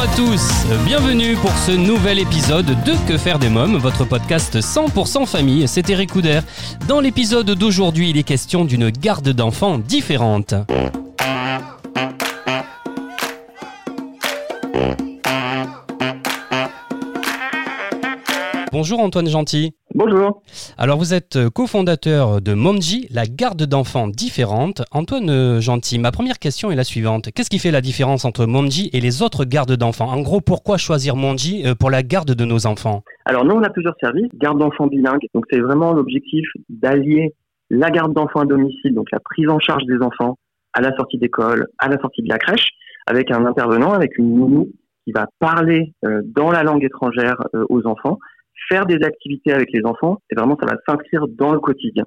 Bonjour à tous, bienvenue pour ce nouvel épisode de Que faire des mômes, votre podcast 100% famille, c'est Eric Couder. Dans l'épisode d'aujourd'hui, il est question d'une garde d'enfants différente. Bonjour Antoine Gentil. Bonjour. Alors vous êtes euh, cofondateur de Momji, la garde d'enfants différente. Antoine euh, Gentil, ma première question est la suivante. Qu'est-ce qui fait la différence entre Momji et les autres gardes d'enfants? En gros, pourquoi choisir Momji euh, pour la garde de nos enfants? Alors nous, on a plusieurs services. Garde d'enfants bilingue. Donc c'est vraiment l'objectif d'allier la garde d'enfants à domicile, donc la prise en charge des enfants à la sortie d'école, à la sortie de la crèche, avec un intervenant, avec une nounou qui va parler euh, dans la langue étrangère euh, aux enfants, faire des activités avec les enfants, et vraiment ça va s'inscrire dans le quotidien.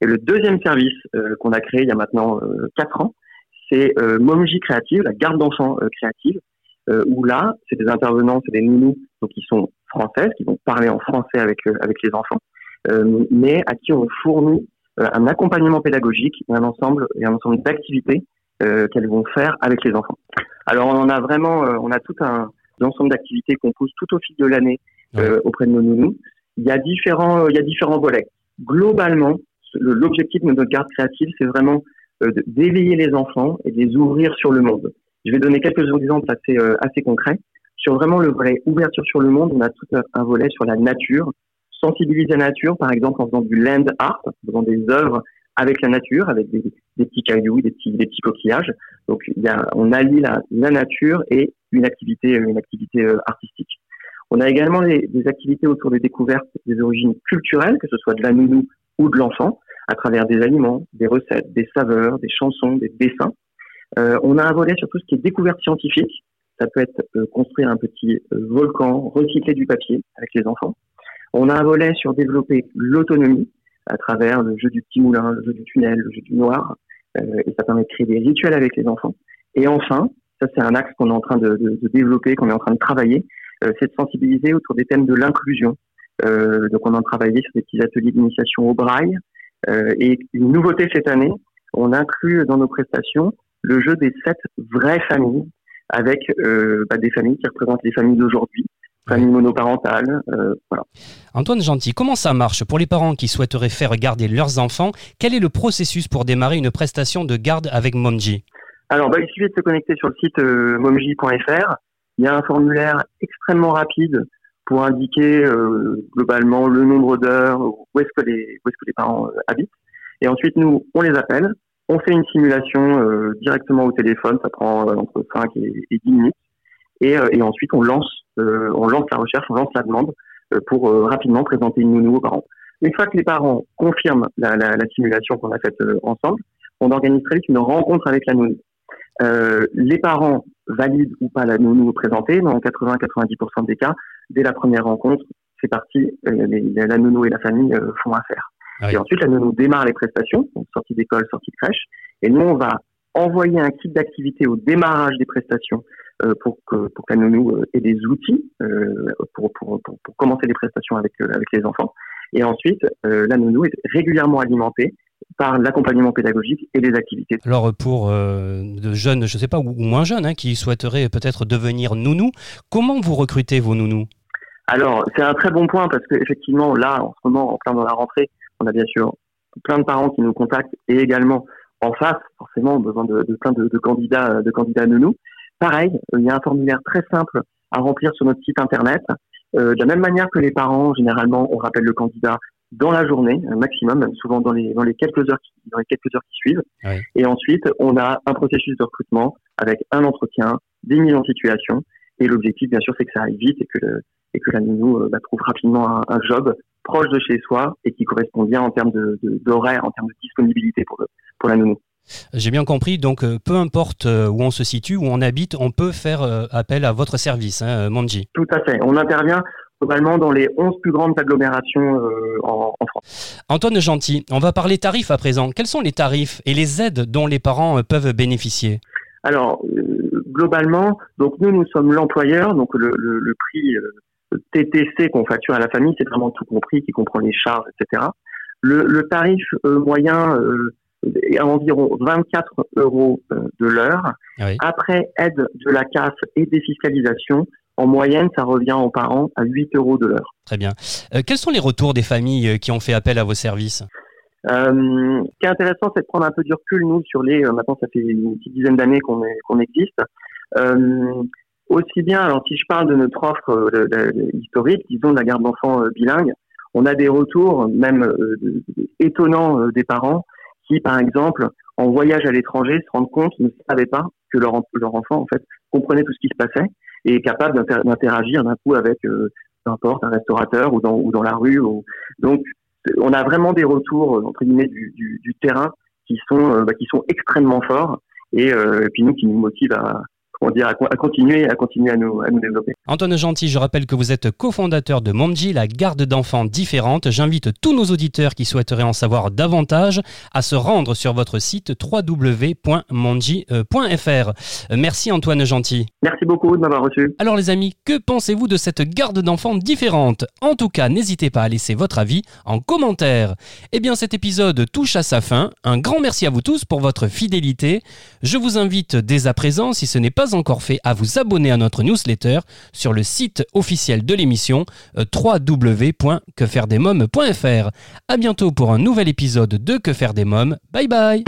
Et le deuxième service euh, qu'on a créé il y a maintenant euh, quatre ans, c'est euh, Momji Créative, la garde d'enfants euh, créative, où là, c'est des intervenants, c'est des nounous, donc qui sont françaises, qui vont parler en français avec avec les enfants, mais à qui on fournit un accompagnement pédagogique et un ensemble et un ensemble d'activités qu'elles vont faire avec les enfants. Alors on en a vraiment, on a tout un ensemble d'activités qu'on pose tout au fil de l'année euh, auprès de nos nounous. Il y a différents, il y a différents volets. Globalement, le- l'objectif de notre garde créative, c'est vraiment euh, d'éveiller les enfants et de les ouvrir sur le monde. Je vais donner quelques exemples assez, euh, assez concrets. Sur vraiment le volet ouverture sur le monde, on a tout un, volet sur la nature, sensibiliser la nature, par exemple en faisant du land art, en faisant des œuvres avec la nature, avec des, des petits cailloux, des petits, des petits coquillages. Donc il y a, on allie la, la nature et une activité, une activité euh, artistique. On a également des, activités autour des découvertes des origines culturelles, que ce soit de la nounou ou de l'enfant, à travers des aliments, des recettes, des saveurs, des chansons, des dessins. Euh, on a un volet sur tout ce qui est découverte scientifique. Ça peut être euh, construire un petit euh, volcan, recycler du papier avec les enfants. On a un volet sur développer l'autonomie à travers le jeu du petit moulin, le jeu du tunnel, le jeu du noir. Et ça permet de créer des rituels avec les enfants. Et enfin, ça c'est un axe qu'on est en train de, développer, qu'on est en train de travailler, c'est de sensibiliser autour des thèmes de l'inclusion. Euh, donc on de travailler sur des petits ateliers d'initiation au braille. Euh, et une nouveauté cette année, on inclut dans nos prestations le jeu des sept vraies familles, avec euh, bah, des familles qui représentent les familles d'aujourd'hui, familles monoparentales. euh, voilà. Antoine Gentil, comment ça marche pour les parents qui souhaiteraient faire garder leurs enfants? Quel est le processus pour démarrer une prestation de garde avec Momji? Alors, bah, il suffit de se connecter sur le site euh, momji.fr. Il y a un formulaire extrêmement rapide pour indiquer euh, globalement le nombre d'heures, où est-ce que les où est-ce que les parents euh, habitent. Et ensuite, nous, on les appelle, on fait une simulation euh, directement au téléphone, ça prend euh, entre 5 et, et 10 minutes. Et, euh, et ensuite, on lance, on lance la recherche, on lance la demande pour rapidement présenter une nounou aux parents. Une fois que les parents confirment la, la, la simulation qu'on a faite ensemble, on organise très vite une rencontre avec la nounou. Euh, les parents valident ou pas la nounou présentée, dans 80-90% des cas, dès la première rencontre, c'est parti, euh, les- la nounou et la famille euh, font affaire. Ah oui. Et ensuite, la nounou démarre les prestations, donc sortie d'école, sortie de crèche, et nous, on va envoyer un kit d'activité au démarrage des prestations euh, pour, que, pour que la nounou ait des outils euh, pour, pour, pour, pour commencer les prestations avec, avec les enfants. Et ensuite, euh, la nounou est régulièrement alimentée par l'accompagnement pédagogique et les activités. Alors pour euh, de jeunes, je ne sais pas, ou, ou moins jeunes, hein, qui souhaiteraient peut-être devenir nounou, comment vous recrutez vos nounous? Alors, c'est un très bon point parce que effectivement, là, en ce moment, en plein dans la rentrée, on a bien sûr plein de parents qui nous contactent et également en face, forcément, besoin de, de plein de, de candidats, de candidats nounous. Pareil, euh, il y a un formulaire très simple à remplir sur notre site internet. Euh, de la même manière que les parents, généralement, on rappelle le candidat dans la journée, un maximum, souvent dans les, dans les quelques heures qui, dans les quelques heures qui suivent. Oui. Et ensuite, on a un processus de recrutement avec un entretien, des mises en situation. Et l'objectif, bien sûr, c'est que ça aille vite et que, le- et que la nounou euh, bah, trouve rapidement un, un job proche de chez soi et qui correspond bien en termes de, de- d'horaire, en termes de disponibilité pour, le, pour la nounou. J'ai bien compris, donc euh, peu importe euh, où on se situe, où on habite, on peut faire appel à votre service, hein, Manji. Tout à fait. On intervient globalement dans les 11 plus grandes agglomérations euh, en, en, France. Antoine Gentil, on va parler tarifs à présent. Quels sont les tarifs et les aides dont les parents peuvent bénéficier? Alors, globalement, donc nous, nous sommes l'employeur, donc le, le, le prix TTC qu'on facture à la famille, c'est vraiment tout compris, qui comprend les charges, etc. Le, le tarif moyen est à environ 24 euros de l'heure. Oui. Après aide de la CAF et défiscalisation, en moyenne, ça revient aux parents à 8 euros de l'heure. Très bien. Euh, quels sont les retours des familles qui ont fait appel à vos services? Euh, Ce qui est intéressant, c'est de prendre un peu du recul, nous, sur les... Euh, maintenant, ça fait une petite dizaine d'années qu'on existe. Euh, aussi bien, alors si je parle de notre offre euh, historique, disons de la garde d'enfants euh, bilingue, on a des retours même étonnants des parents qui, par exemple, en voyage à l'étranger, se rendent compte, ne savaient pas que leur, leur enfant, en fait, comprenait tout ce qui se passait et est capable d'interagir d'un coup avec, euh, peu importe, un restaurateur ou dans, ou dans la rue. Donc, on a vraiment des retours, entre guillemets, du, du, terrain qui sont, euh, bah, qui sont extrêmement forts et, euh, et puis nous, qui nous motivent à, comment dire, à, continuer, à continuer à nous, à nous développer. Antoine Gentil, je rappelle que vous êtes cofondateur de Momji, la garde d'enfants différente. J'invite tous nos auditeurs qui souhaiteraient en savoir davantage à se rendre sur votre site www.monji.fr. Merci Antoine Gentil. Merci beaucoup de m'avoir reçu. Alors les amis, que pensez-vous de cette garde d'enfants différente? En tout cas, n'hésitez pas à laisser votre avis en commentaire. Eh bien cet épisode touche à sa fin. Un grand merci à vous tous pour votre fidélité. Je vous invite dès à présent, si ce n'est pas encore fait, à vous abonner à notre newsletter sur le site officiel de l'émission euh, www.quefairedesmoms.fr. À bientôt pour un nouvel épisode de Que faire des mômes. Bye bye.